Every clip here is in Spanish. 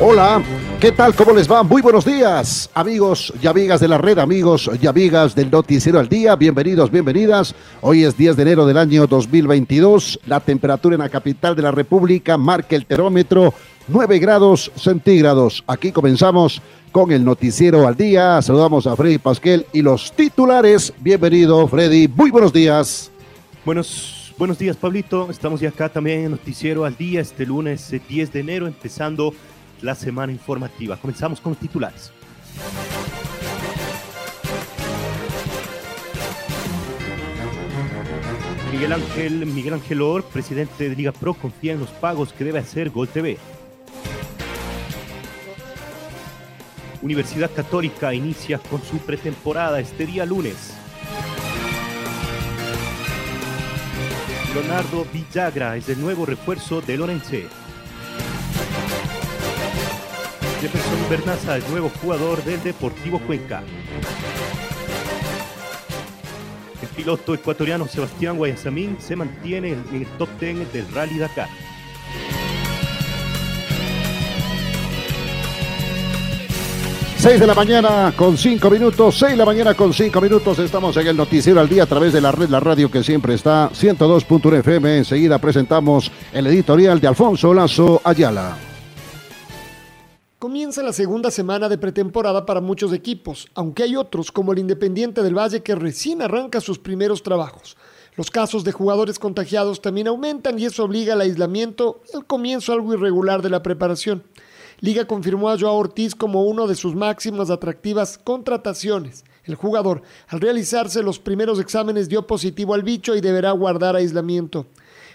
Hola, ¿qué tal? ¿Cómo les va? Muy buenos días, amigos y amigas de la red, amigos y amigas del Noticiero al Día. Bienvenidos, bienvenidas. Hoy es 10 de enero del año 2022. La temperatura en la capital de la República marca el termómetro 9 grados centígrados. Aquí comenzamos con el Noticiero al Día. Saludamos a Freddy Pasquel y los titulares. Bienvenido, Freddy. Muy buenos días. Buenos, buenos días, Pablito. Estamos ya acá también en Noticiero al Día este lunes 10 eh, de enero, empezando la semana informativa. Comenzamos con los titulares. Miguel Ángel, Miguel Ángel Or, presidente de Liga Pro, confía en los pagos que debe hacer Gol TV. Universidad Católica inicia con su pretemporada este día lunes. Leonardo Villagra es el nuevo refuerzo de Lorense. Jefferson Bernaza, el nuevo jugador del Deportivo Cuenca. El piloto ecuatoriano Sebastián Guayasamín se mantiene en el top 10 del Rally Dakar. Seis de la mañana con cinco minutos, seis de la mañana con cinco minutos, estamos en el noticiero al día a través de la red, la radio que siempre está, 102.1 FM, enseguida presentamos el editorial de Alfonso Lazo Ayala. Comienza la segunda semana de pretemporada para muchos equipos, aunque hay otros como el Independiente del Valle que recién arranca sus primeros trabajos. Los casos de jugadores contagiados también aumentan y eso obliga al aislamiento y al comienzo algo irregular de la preparación. Liga confirmó a Joao Ortiz como uno de sus máximas atractivas contrataciones. El jugador, al realizarse los primeros exámenes, dio positivo al bicho y deberá guardar aislamiento.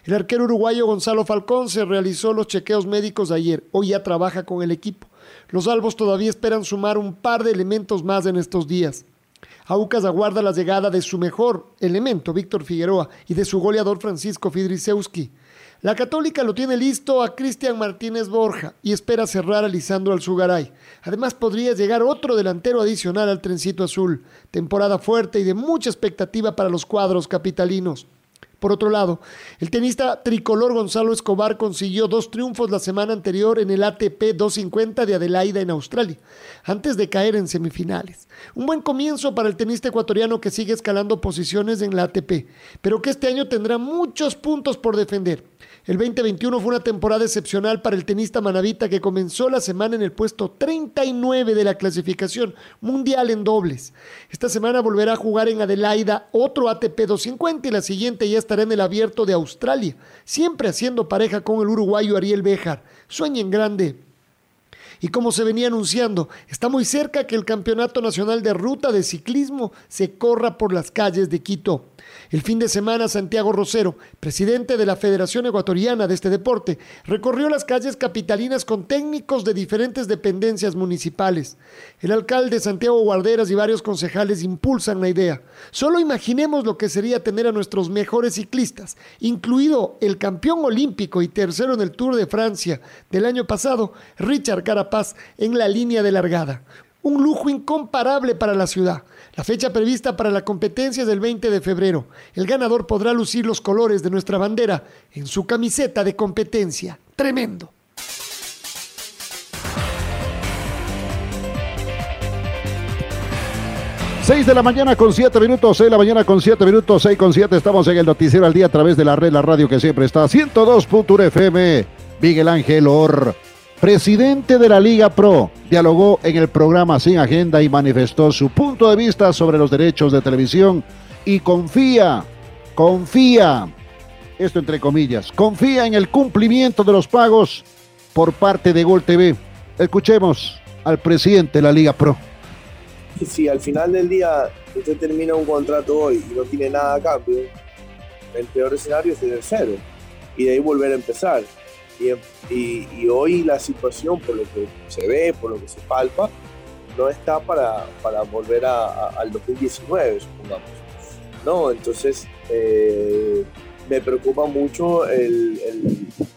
El arquero uruguayo Gonzalo Falcón se realizó los chequeos médicos ayer. Hoy ya trabaja con el equipo. Los albos todavía esperan sumar un par de elementos más en estos días. Aucas aguarda la llegada de su mejor elemento, Víctor Figueroa, y de su goleador Francisco Fidrisewski. La Católica lo tiene listo a Cristian Martínez Borja y espera cerrar a Lisandro Alzugaray. Además podría llegar otro delantero adicional al trencito azul. Temporada fuerte y de mucha expectativa para los cuadros capitalinos. Por otro lado, el tenista tricolor Gonzalo Escobar consiguió dos triunfos la semana anterior en el ATP 250 de Adelaida en Australia, antes de caer en semifinales. Un buen comienzo para el tenista ecuatoriano que sigue escalando posiciones en la ATP, pero que este año tendrá muchos puntos por defender. El 2021 fue una temporada excepcional para el tenista manavita que comenzó la semana en el puesto 39 de la clasificación mundial en dobles. Esta semana volverá a jugar en Adelaida otro ATP 250 y la siguiente ya estará en el abierto de Australia, siempre haciendo pareja con el uruguayo Ariel Béjar. Sueñen grande. Y como se venía anunciando, está muy cerca que el Campeonato Nacional de Ruta de Ciclismo se corra por las calles de Quito. El fin de semana, Santiago Rosero, presidente de la Federación Ecuatoriana de este deporte, recorrió las calles capitalinas con técnicos de diferentes dependencias municipales. El alcalde Santiago Guarderas y varios concejales impulsan la idea. Solo imaginemos lo que sería tener a nuestros mejores ciclistas, incluido el campeón olímpico y tercero en el Tour de Francia del año pasado, Richard Carapaz, en la línea de largada. Un lujo incomparable para la ciudad. La fecha prevista para la competencia es el 20 de febrero. El ganador podrá lucir los colores de nuestra bandera en su camiseta de competencia. Tremendo. Seis de la mañana con siete minutos, seis de la mañana con siete minutos, seis con siete. Estamos en el noticiero al día a través de la red, la radio que siempre está, 102.1 FM. Miguel Ángel Or presidente de la Liga Pro, dialogó en el programa Sin Agenda y manifestó su punto de vista sobre los derechos de televisión y confía, confía, esto entre comillas, confía en el cumplimiento de los pagos por parte de Gol TV. Escuchemos al presidente de la Liga Pro. Si al final del día usted termina un contrato hoy y no tiene nada a cambio, el peor escenario es tener cero y de ahí volver a empezar. Y, hoy la situación, por lo que se ve, por lo que se palpa, no está para, para volver a, al 2019, supongamos. No, entonces eh, me preocupa mucho el,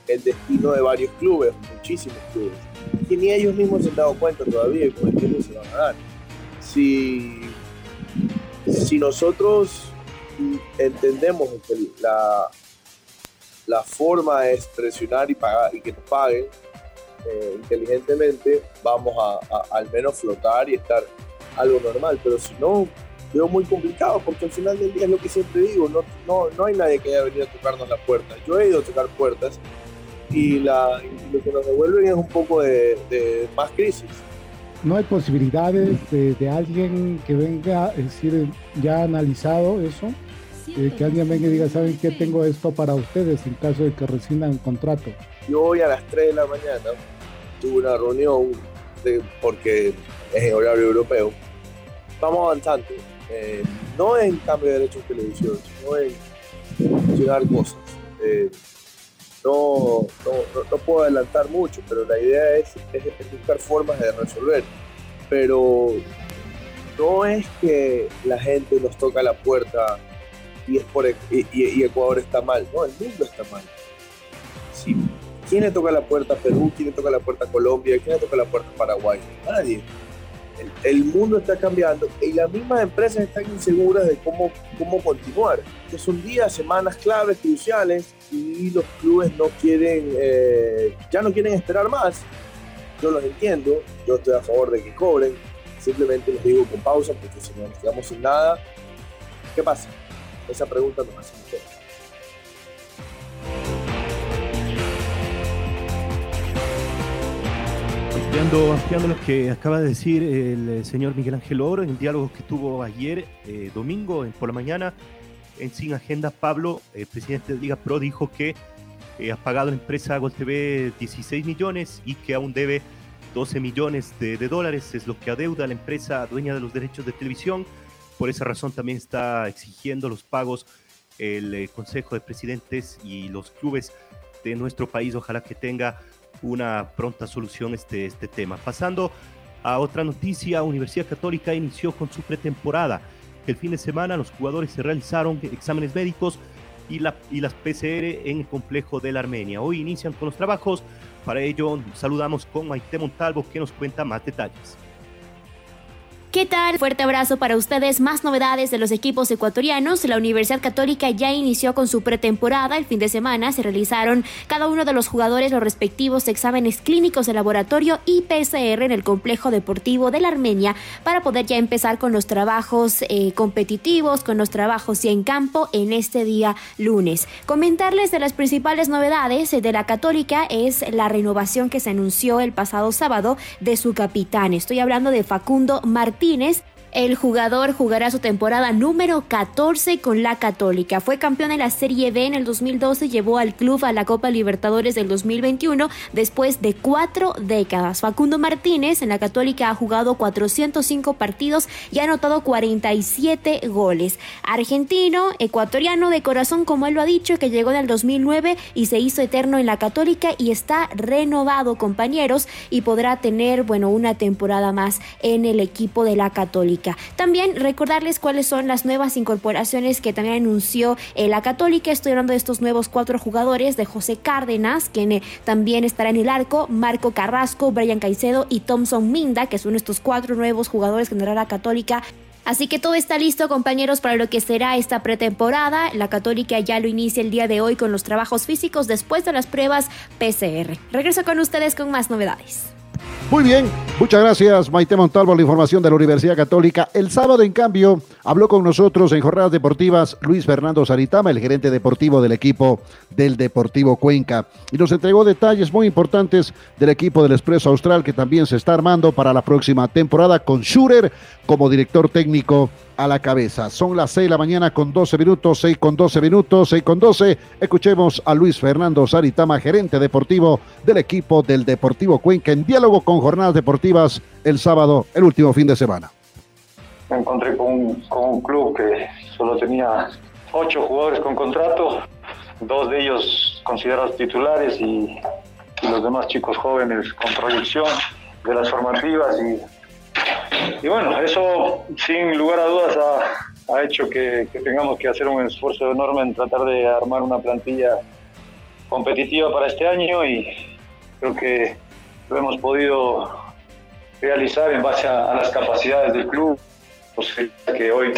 el, destino de varios clubes, muchísimos clubes, que ni ellos mismos se han dado cuenta todavía por el tiempo se van a dar. Si, si nosotros entendemos que la, la forma es presionar y pagar y que nos paguen eh, inteligentemente, vamos a, al menos flotar y estar algo normal. Pero si no, veo muy complicado porque al final del día es lo que siempre digo, no, no, no hay nadie que haya venido a tocarnos la puerta. Yo he ido a tocar puertas y, la, lo que nos devuelven es un poco de, de más crisis. No hay posibilidades de, de, alguien que venga, es decir, ya analizado eso, eh, que alguien venga y diga, ¿saben qué? Tengo esto para ustedes en caso de que rescindan el contrato. Yo hoy a las 3 de la mañana tuve una reunión de, porque es horario europeo. Estamos avanzando eh, no en cambio de derechos de televisión, sino en funcionar cosas. Eh, no, no, no, puedo adelantar mucho, pero la idea es, es, buscar formas de resolver. Pero no es que la gente nos toca la puerta y, es por, y, y, Ecuador está mal, no, el mundo está mal. Sí. ¿Quién le toca la puerta a Perú? ¿Quién le toca la puerta a Colombia? ¿Quién le toca la puerta a Paraguay? Nadie el, mundo está cambiando y las mismas empresas están inseguras de cómo, cómo continuar. Que son días, semanas claves, cruciales y los clubes no quieren, eh, ya no quieren esperar más. Yo los entiendo, yo estoy a favor de que cobren, simplemente les digo con pausa porque si nos quedamos sin nada, ¿qué pasa? Esa pregunta nos hace Ampliando, lo que acaba de decir el eh, señor Miguel Ángel Oro en el diálogo que tuvo ayer, eh, domingo, por la mañana, en Sin Agenda, Pablo, el presidente de Liga Pro, dijo que eh, ha pagado la empresa Gol TV 16 millones y que aún debe 12 millones de, de, dólares, es lo que adeuda la empresa dueña de los derechos de televisión. Por esa razón también está exigiendo los pagos el Consejo de Presidentes y los clubes de nuestro país. Ojalá que tenga una pronta solución este, este tema. Pasando a otra noticia, Universidad Católica inició con su pretemporada. El fin de semana los jugadores se realizaron exámenes médicos y, y las PCR en el complejo de la Armenia. Hoy inician con los trabajos. Para ello saludamos con Maite Montalvo que nos cuenta más detalles. ¿Qué tal? Fuerte abrazo para ustedes. Más novedades de los equipos ecuatorianos. La Universidad Católica ya inició con su pretemporada. El fin de semana se realizaron cada uno de los jugadores los respectivos exámenes clínicos de laboratorio y PCR en el complejo deportivo de la Armenia para poder ya empezar con los trabajos eh, competitivos, con los trabajos ya en campo en este día lunes. Comentarles de las principales novedades de la Católica es la renovación que se anunció el pasado sábado de su capitán. Estoy hablando de Facundo Martínez Martínez el jugador jugará su temporada número 14 con la Católica. Fue campeón en la Serie B en el 2012 y llevó al club a la Copa Libertadores del 2021 después de cuatro décadas. Facundo Martínez en la Católica ha jugado 405 partidos y ha anotado 47 goles. Argentino, ecuatoriano de corazón, como él lo ha dicho, que llegó en el 2009 y se hizo eterno en la Católica y está renovado, compañeros, y podrá tener, bueno, una temporada más en el equipo de la Católica. También recordarles cuáles son las nuevas incorporaciones que también anunció eh, la Católica. Estoy hablando de estos nuevos cuatro jugadores de José Cárdenas, quien eh, también estará en el arco, Marco Carrasco, Brian Caicedo y Thompson Minda, que son estos cuatro nuevos jugadores que la Católica Así que todo está listo, compañeros, para lo que será esta pretemporada. La Católica ya lo inicia el día de hoy con los trabajos físicos después de las pruebas PCR. Regreso con ustedes con más novedades. Muy bien, muchas gracias Maite Montalvo, la información de la Universidad Católica. El sábado, en cambio, Habló con nosotros en Jornadas Deportivas Luis Fernando Saritama, el gerente deportivo del equipo del Deportivo Cuenca, y nos entregó detalles muy importantes del equipo del Expreso Austral que también se está armando para la próxima temporada con Schurer como director técnico a la cabeza. Son las 6 de la mañana con 12 minutos, 6 con 12 minutos, 6 con 12. Escuchemos a Luis Fernando Saritama, gerente deportivo del equipo del Deportivo Cuenca, en diálogo con jornadas deportivas el sábado, el último fin de semana. Me encontré con un, club que solo tenía ocho jugadores con contrato, dos de ellos considerados titulares y los demás chicos jóvenes con proyección de las formativas y y bueno, eso sin lugar a dudas ha, ha hecho que, que, tengamos que hacer un esfuerzo enorme en tratar de armar una plantilla competitiva para este año y creo que lo hemos podido realizar en base a, a las capacidades del club, pues, que hoy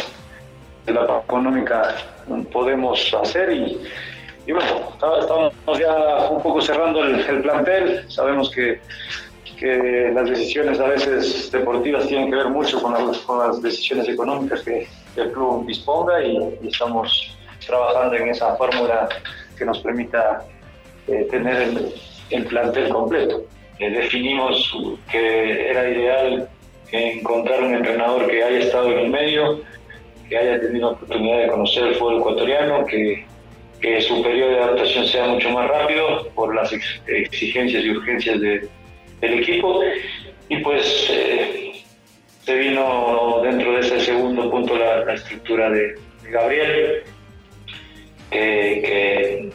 de la económica podemos hacer y, y bueno, estamos ya un poco cerrando el, el plantel, sabemos que que las decisiones a veces deportivas tienen que ver mucho con, las, con las decisiones económicas que, que, el club disponga y, y, estamos trabajando en esa fórmula que nos permita eh, tener el, el, plantel completo. Eh, definimos que era ideal encontrar un entrenador que haya estado en el medio, que haya tenido la oportunidad de conocer el fútbol ecuatoriano, que, que su periodo de adaptación sea mucho más rápido por las exigencias y urgencias de, del equipo. Y pues eh, se vino dentro de ese segundo punto la, estructura de, Gabriel, que, que,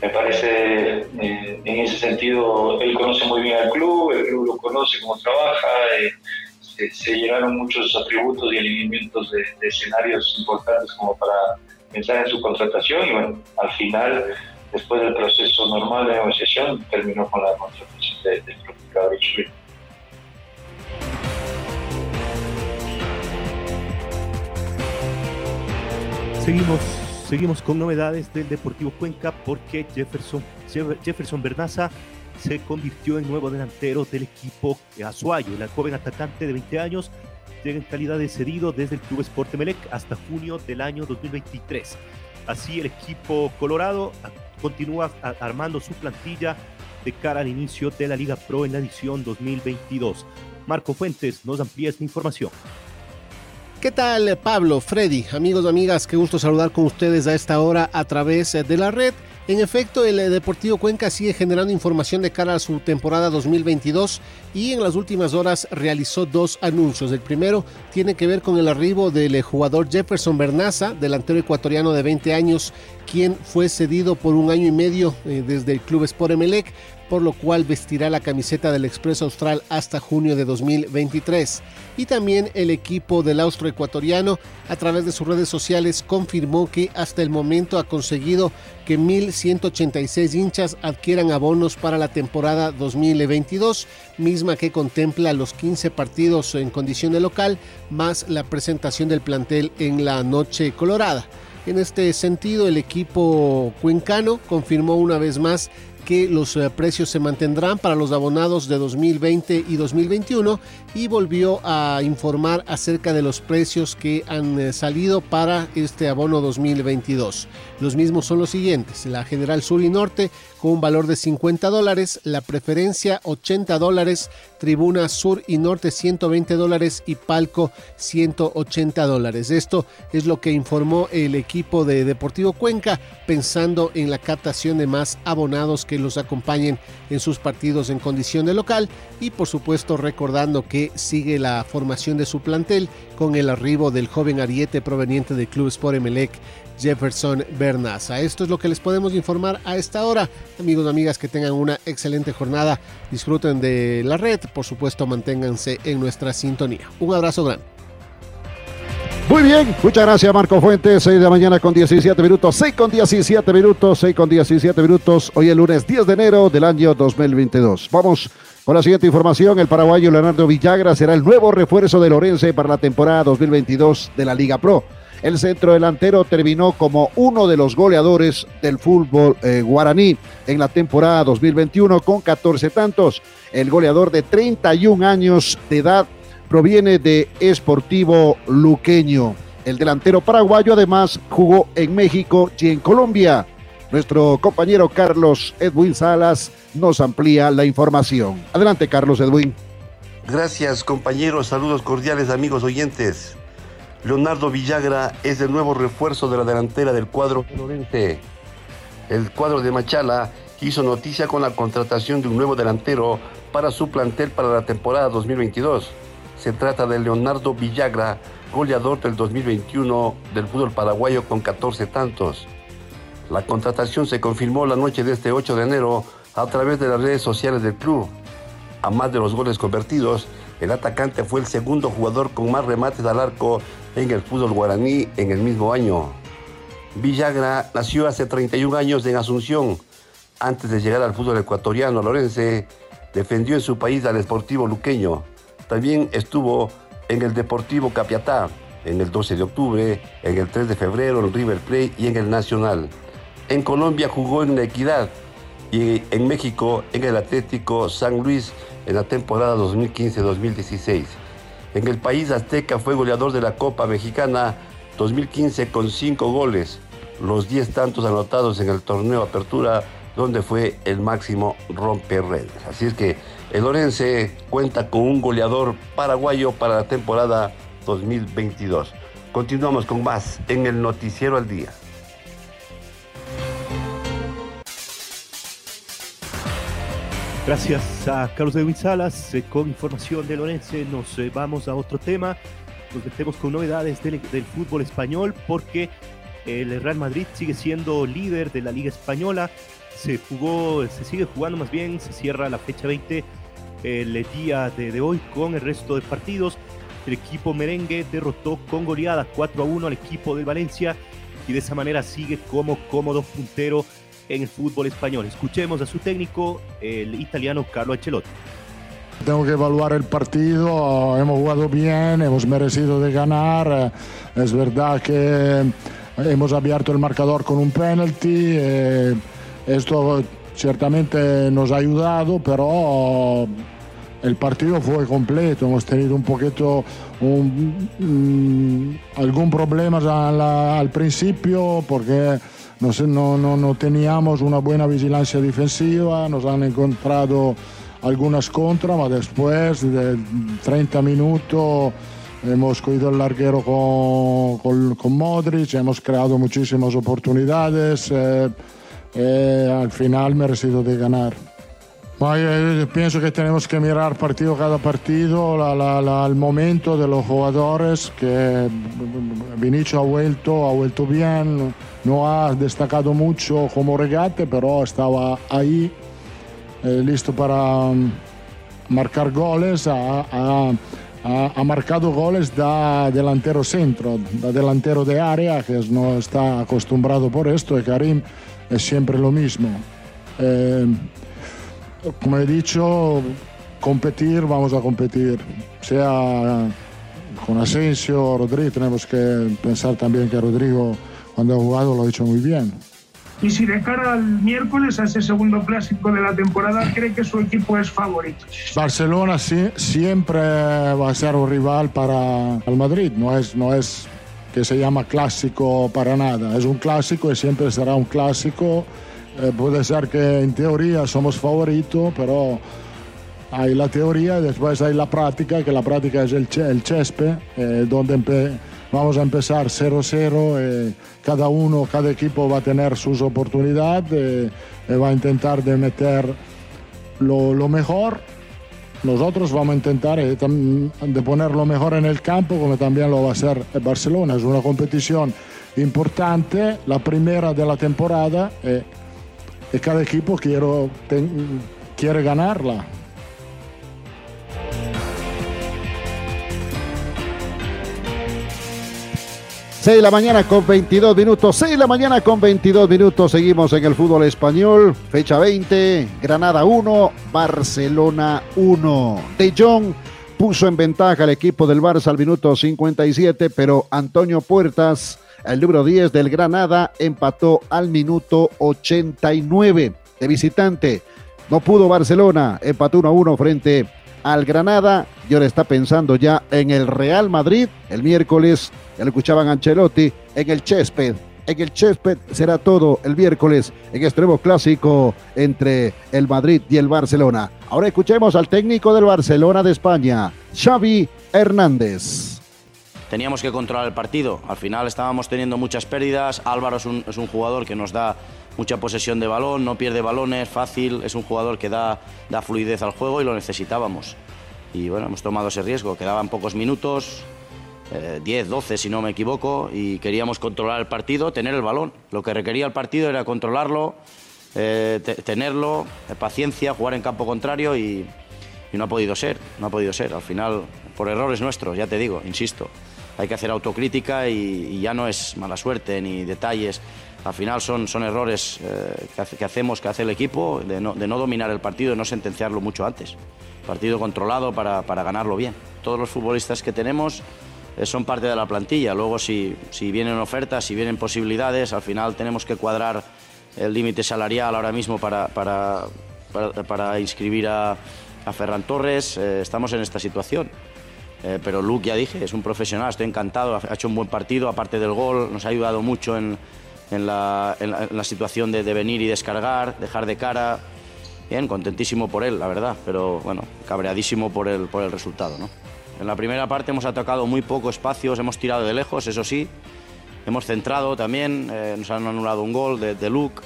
me parece eh, en ese sentido él conoce muy bien al club, el club lo conoce cómo trabaja, eh, se, se, llegaron muchos atributos y alineamientos de, de, escenarios importantes como para pensar en su contratación. Y bueno, al final, después del proceso normal de negociación, terminó con la contratación de. Seguimos, seguimos con novedades del Deportivo Cuenca porque Jefferson, Jefferson Bernaza se convirtió en nuevo delantero del equipo Azuayo. El joven atacante de 20 años llega en calidad de cedido desde el Club Sport Melec hasta junio del año 2023. Así el equipo colorado continúa armando su plantilla de cara al inicio de la Liga Pro en la edición 2022. Marco Fuentes nos amplía esta información. ¿Qué tal Pablo, Freddy, amigos amigas? Qué gusto saludar con ustedes a esta hora a través de la red. En efecto, el Deportivo Cuenca sigue generando información de cara a su temporada 2022 y en las últimas horas realizó dos anuncios. El primero tiene que ver con el arribo del jugador Jefferson Bernaza, delantero ecuatoriano de 20 años, quien fue cedido por un año y medio eh, desde el Club Sport Emelec por lo cual vestirá la camiseta del Expreso Austral hasta junio de 2023. Y también el equipo del austro ecuatoriano a través de sus redes sociales confirmó que hasta el momento ha conseguido que 1.186 hinchas adquieran abonos para la temporada 2022, misma que contempla los 15 partidos en condición de local, más la presentación del plantel en la Noche Colorada. En este sentido, el equipo cuencano confirmó una vez más que los eh, precios se mantendrán para los abonados de 2020 y 2021 y volvió a informar acerca de los precios que han eh, salido para este abono 2022. Los mismos son los siguientes, la General Sur y Norte con un valor de 50 dólares, la Preferencia 80 dólares, Tribuna Sur y Norte 120 dólares. Y Palco 180 dólares. Esto es lo que informó el equipo de Deportivo Cuenca pensando en la captación de más abonados los acompañen en sus partidos en condición de local y por supuesto recordando que sigue la formación de su plantel con el arribo del joven ariete proveniente del Club Sport Emelec Jefferson Bernaza. Esto es lo que les podemos informar a esta hora. Amigos y amigas, que tengan una excelente jornada. Disfruten de la red. Por supuesto, manténganse en nuestra sintonía. Un abrazo grande. Muy bien, muchas gracias Marco Fuentes, 6 de la mañana con 17 minutos, 6 con 17 minutos, 6 con 17 minutos, hoy el lunes 10 de enero del año 2022. Vamos con la siguiente información, el paraguayo Leonardo Villagra será el nuevo refuerzo de Lorense para la temporada 2022 de la Liga Pro. El centro delantero terminó como uno de los goleadores del fútbol eh, guaraní en la temporada 2021 con 14 tantos. El goleador de 31 años de edad proviene de Esportivo Luqueño. El delantero paraguayo además jugó en México y en Colombia. Nuestro compañero Carlos Edwin Salas nos amplía la información. Adelante, Carlos Edwin. Gracias, compañeros. Saludos cordiales, amigos oyentes. Leonardo Villagra es el nuevo refuerzo de la delantera del cuadro. El cuadro de Machala hizo noticia con la contratación de un nuevo delantero para su plantel para la temporada 2022. Se trata de Leonardo Villagra, goleador del 2021 del fútbol paraguayo con 14 tantos. La contratación se confirmó la noche de este 8 de enero a través de las redes sociales del club. A más de los goles convertidos, el atacante fue el segundo jugador con más remates al arco en el fútbol guaraní en el mismo año. Villagra nació hace 31 años en Asunción. Antes de llegar al fútbol ecuatoriano lorense, defendió en su país al Esportivo Luqueño. También estuvo en el Deportivo Capiatá, en el 12 de octubre, en el 3 de febrero en River Plate y en el Nacional. En Colombia jugó en la Equidad y en México en el Atlético San Luis en la temporada 2015-2016. En el país azteca fue goleador de la Copa Mexicana 2015 con 5 goles, los 10 tantos anotados en el torneo Apertura, donde fue el máximo romperredes. Así es que el Orense cuenta con un goleador paraguayo para la temporada 2022. Continuamos con más en el Noticiero al Día. Gracias a Carlos de Salas eh, con información de Lorense. Nos eh, vamos a otro tema. Nos metemos con novedades del, fútbol español porque el Real Madrid sigue siendo líder de la Liga Española. Se jugó, se sigue jugando más bien, se cierra la fecha 20 el día de, de hoy con el resto de partidos. El equipo merengue derrotó con goleada 4 a 1 al equipo del Valencia y de esa manera sigue como cómodo puntero en el fútbol español. Escuchemos a su técnico, el italiano Carlo Ancelotti. Tengo que evaluar el partido, hemos jugado bien, hemos merecido de ganar, es verdad que hemos abierto el marcador con un penalti, eh, esto ciertamente nos ha ayudado, pero el partido fue completo, hemos tenido un poquito mm, algún problema al principio porque no, no, no, teníamos una buena vigilancia defensiva, nos han encontrado algunas contras, pero después de 30 minutos hemos cogido el larguero con, con, Modric, hemos creado muchísimas oportunidades, eh, eh, al final merecido de ganar. Yo pienso que tenemos que mirar partido cada partido, al momento de los jugadores, que Vinicio ha vuelto, ha vuelto bien, no ha destacado mucho como regate, pero estaba ahí, eh, listo para um, marcar goles, ha, marcado goles da delantero centro, da delantero de área, que no está acostumbrado por esto, y Karim es siempre lo mismo. Eh, como he dicho, competir, vamos a competir. Sea con Asensio Rodrigo, tenemos que pensar también que Rodrigo, cuando ha jugado, lo ha hecho muy bien. Y si de cara al miércoles, a ese segundo clásico de la temporada, cree que su equipo es favorito. Barcelona sí, siempre va a ser un rival para el Madrid, no es, no es que se llama clásico para nada, es un clásico y siempre será un clásico. Eh, puede ser que en teoría somos favoritos, pero hay la teoría y después hay la práctica, que la práctica es el, el Chespe, eh, donde vamos a empezar 0-0, eh, cada uno, cada equipo va a tener sus oportunidades, va a intentar de meter lo, mejor. Nosotros vamos a intentar de poner lo mejor en el campo, como también lo va a hacer Barcelona. Es una competición importante, la primera de la temporada y cada equipo quiere ganarla. Seis de la mañana con 22 minutos, 6 de la mañana con 22 minutos, seguimos en el fútbol español, fecha 20, Granada 1, Barcelona 1. De Jong puso en ventaja al equipo del Barça al minuto 57, pero Antonio Puertas el número 10 del Granada empató al minuto 89 de visitante. No pudo Barcelona, empató 1 1 frente al Granada y ahora está pensando ya en el Real Madrid. El miércoles, ya lo escuchaban Ancelotti, en el Chesped. En el Chesped será todo el miércoles en extremo clásico entre el Madrid y el Barcelona. Ahora escuchemos al técnico del Barcelona de España, Xavi Hernández. Teníamos que controlar el partido. Al final estábamos teniendo muchas pérdidas. Álvaro es un, es un jugador que nos da mucha posesión de balón, no pierde balones, fácil, es un jugador que da, da fluidez al juego y lo necesitábamos. Y bueno, hemos tomado ese riesgo, quedaban pocos minutos, 10, eh, 12 si no me equivoco, y queríamos controlar el partido, tener el balón. Lo que requería el partido era controlarlo, eh, tenerlo, eh, paciencia, jugar en campo contrario y, y no ha podido ser, no ha podido ser. Al final, por errores nuestros, ya te digo, insisto hay que hacer autocrítica y, ya no es mala suerte ni detalles. Al final son, son errores eh, que, hacemos, que hace el equipo, de no, dominar el partido, de no sentenciarlo mucho antes. Partido controlado para, ganarlo bien. Todos los futbolistas que tenemos eh, son parte de la plantilla. Luego, si, si vienen ofertas, si vienen posibilidades, al final tenemos que cuadrar el límite salarial ahora mismo para, para, para, inscribir a, a Ferran Torres. Eh, estamos en esta situación. Eh, pero Luke, ya dije, es un profesional, estoy encantado, ha hecho un buen partido, aparte del gol, nos ha ayudado mucho en, la, situación de, venir y descargar, dejar de cara. Bien, contentísimo por él, la verdad, pero bueno, cabreadísimo por el, por el resultado. ¿no? En la primera parte hemos atacado muy poco espacios, hemos tirado de lejos, eso sí, hemos centrado también, eh, nos han anulado un gol de, de Luke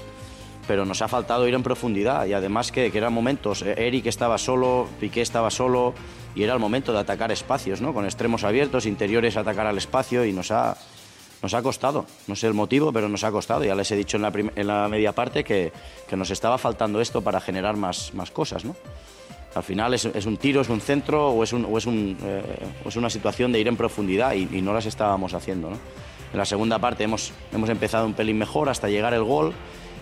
pero nos ha faltado ir en profundidad y además que, que eran momentos, eh, Eric estaba solo, Piqué estaba solo, y era el momento de atacar espacios, ¿no? con extremos abiertos, interiores atacar al espacio y nos ha, nos ha costado. No sé el motivo, pero nos ha costado. Ya les he dicho en la, en la media parte que, que, nos estaba faltando esto para generar más, más cosas. ¿no? Al final es, es, un tiro, es un centro o es, un, o es, un, eh, es una situación de ir en profundidad y, y no las estábamos haciendo. ¿no? En la segunda parte hemos, hemos empezado un pelín mejor hasta llegar el gol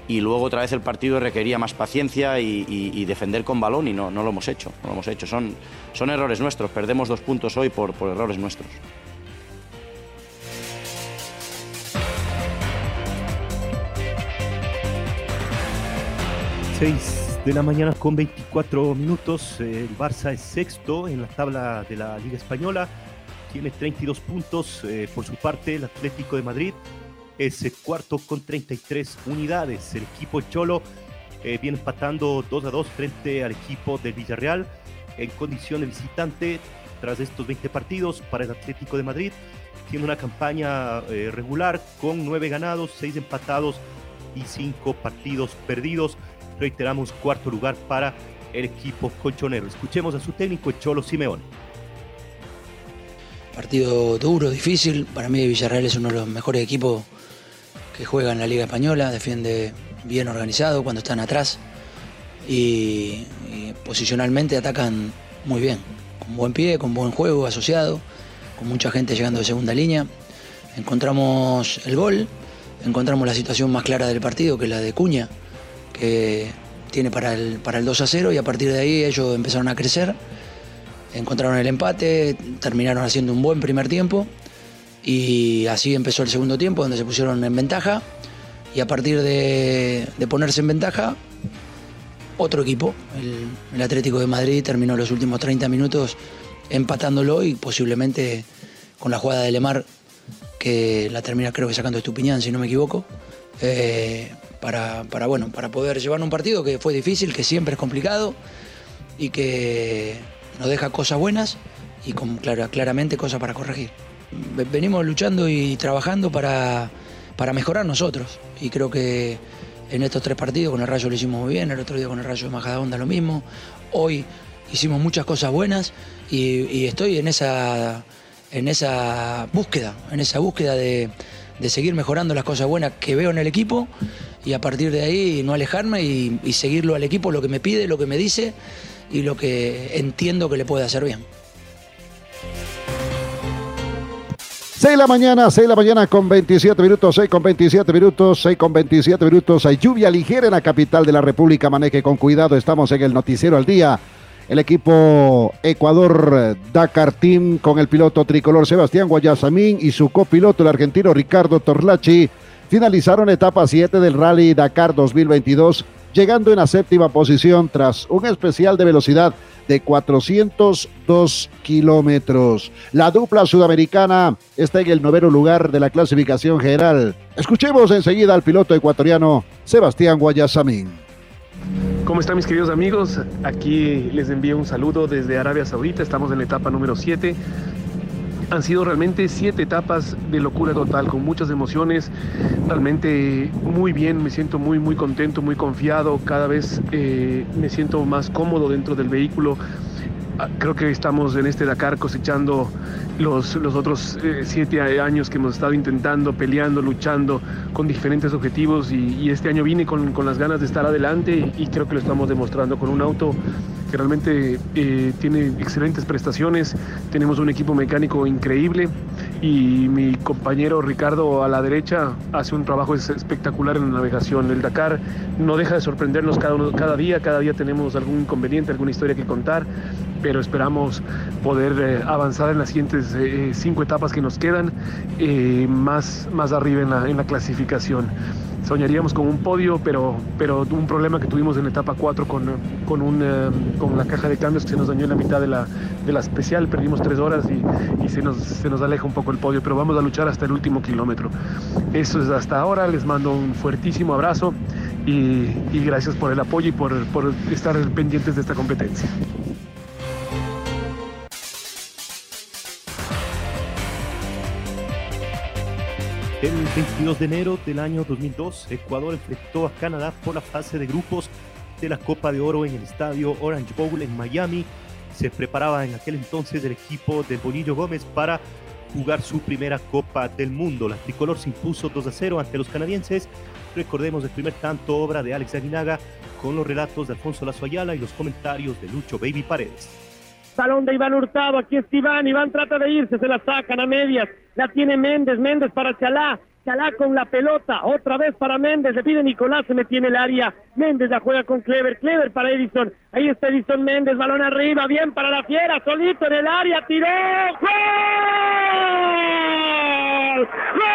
y luego otra vez el partido requería más paciencia y, defender con balón y no, no, lo hemos hecho, no lo hemos hecho. Son, son errores nuestros, perdemos dos puntos hoy por, por errores nuestros. Seis de la mañana con 24 minutos. El Barça es sexto en la tabla de la Liga Española. Tiene 32 puntos. Eh, por su parte, el Atlético de Madrid es cuarto con 33 unidades. El equipo Cholo eh, viene empatando 2 a 2 frente al equipo del Villarreal en condición de visitante tras estos 20 partidos para el Atlético de Madrid. Tiene una campaña eh, regular con 9 ganados, 6 empatados y 5 partidos perdidos. Reiteramos cuarto lugar para el equipo colchonero. Escuchemos a su técnico Cholo Simeone. Partido duro, difícil. Para mí Villarreal es uno de los mejores equipos que juega en la Liga Española, defiende bien organizado cuando están atrás y, posicionalmente atacan muy bien, con buen pie, con buen juego asociado, con mucha gente llegando de segunda línea. Encontramos el gol, encontramos la situación más clara del partido, que la de Cuña, que tiene para el, para el 2 a 0 y a partir de ahí ellos empezaron a crecer, encontraron el empate, terminaron haciendo un buen primer tiempo y así empezó el segundo tiempo, donde se pusieron en ventaja. Y a partir de, ponerse en ventaja, otro equipo, el, Atlético de Madrid, terminó los últimos 30 minutos empatándolo y posiblemente con la jugada de Lemar, que la termina creo que sacando Estupiñán, si no me equivoco, eh, para, bueno, para poder llevar un partido que fue difícil, que siempre es complicado y que nos deja cosas buenas y con, claramente cosas para corregir venimos luchando y trabajando para, mejorar nosotros. Y creo que en estos tres partidos con el Rayo lo hicimos muy bien, el otro día con el Rayo de Majadahonda lo mismo. Hoy hicimos muchas cosas buenas y, estoy en esa, en esa búsqueda, en esa búsqueda de, seguir mejorando las cosas buenas que veo en el equipo y a partir de ahí no alejarme y, seguirlo al equipo lo que me pide, lo que me dice y lo que entiendo que le puede hacer bien. 6 de la mañana, 6 de la mañana con 27 minutos, 6 con 27 minutos, 6 con 27 minutos. Hay lluvia ligera en la capital de la República. Maneje con cuidado, estamos en el noticiero al día. El equipo Ecuador Dakar Team con el piloto tricolor Sebastián Guayasamín y su copiloto, el argentino Ricardo Torlachi, finalizaron etapa 7 del Rally Dakar 2022 llegando en la séptima posición tras un especial de velocidad de 402 kilómetros. La dupla sudamericana está en el noveno lugar de la clasificación general. Escuchemos enseguida al piloto ecuatoriano Sebastián Guayasamín. ¿Cómo están mis queridos amigos? Aquí les envío un saludo desde Arabia Saudita. Estamos en la etapa número 7. Han sido realmente siete etapas de locura total, con muchas emociones. Realmente muy bien, me siento muy, muy contento, muy confiado. Cada vez eh, me siento más cómodo dentro del vehículo. Ah, creo que estamos en este Dakar cosechando los, los otros eh, siete años que hemos estado intentando, peleando, luchando con diferentes objetivos y, este año vine con, con, las ganas de estar adelante y, creo que lo estamos demostrando con un auto que realmente eh, tiene excelentes prestaciones, tenemos un equipo mecánico increíble y mi compañero Ricardo a la derecha hace un trabajo espectacular en la navegación. El Dakar no deja de sorprendernos cada, día, cada día tenemos algún inconveniente, alguna historia que contar, pero esperamos poder eh, avanzar en las siguientes eh, cinco etapas que nos quedan más, más arriba en la clasificación soñaríamos con un podio, pero, pero un problema que tuvimos en etapa 4 con, con, un, eh, con la caja de cambios que se nos dañó en la mitad de la, de la especial, perdimos tres horas y, y, se, nos, se nos aleja un poco el podio, pero vamos a luchar hasta el último kilómetro. Eso es hasta ahora, les mando un fuertísimo abrazo y, y gracias por el apoyo y por, por estar pendientes de esta competencia. El 22 de enero del año 2002, Ecuador enfrentó a Canadá por la fase de grupos de la Copa de Oro en el estadio Orange Bowl en Miami. Se preparaba en aquel entonces el equipo de Bonillo Gómez para jugar su primera Copa del Mundo. La tricolor se impuso 2 a 0 ante los canadienses. Recordemos el primer tanto, obra de Alex Aguinaga, con los relatos de Alfonso Lazo Ayala y los comentarios de Lucho Baby Paredes. Salón de Iván Hurtado, aquí está Iván, Iván trata de irse, se la sacan a medias, la tiene Méndez, Méndez para Chalá, Chalá con la pelota, otra vez para Méndez, le pide Nicolás, se metiene el área, Méndez la juega con Clever, Clever para Edison, ahí está Edison Méndez, balón arriba, bien para la fiera, solito en el área, tiró, ¡Gol! ¡Gol!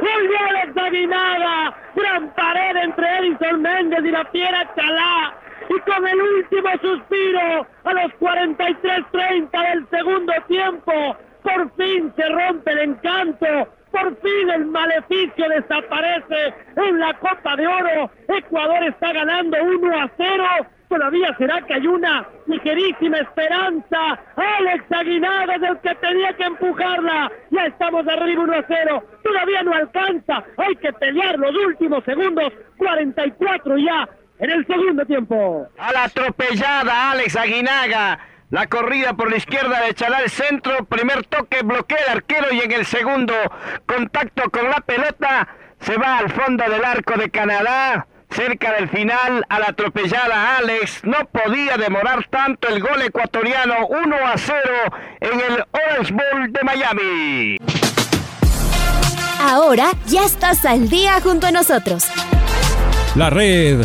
¡Gol de Aguinaga! Gran pared entre Edison Méndez y la fiera Chalá y con el último suspiro a los 43-30 del segundo tiempo, por fin se rompe el encanto, por fin el maleficio desaparece en la Copa de Oro. Ecuador está ganando 1 a 0. Todavía será que hay una ligerísima esperanza. Alex Aguinaga es el que tenía que empujarla. Ya estamos arriba 1 a 0. Todavía no alcanza. Hay que pelear los últimos segundos. 44 ya en el segundo tiempo. A la atropellada Alex Aguinaga. La corrida por la izquierda de Chalá el centro, primer toque, bloquea el arquero y en el segundo contacto con la pelota se va al fondo del arco de Canadá. Cerca del final, a la atropellada Alex, no podía demorar tanto el gol ecuatoriano 1 a 0 en el Orange Bowl de Miami. Ahora ya estás al día junto a nosotros. La red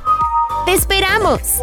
¡Te esperamos!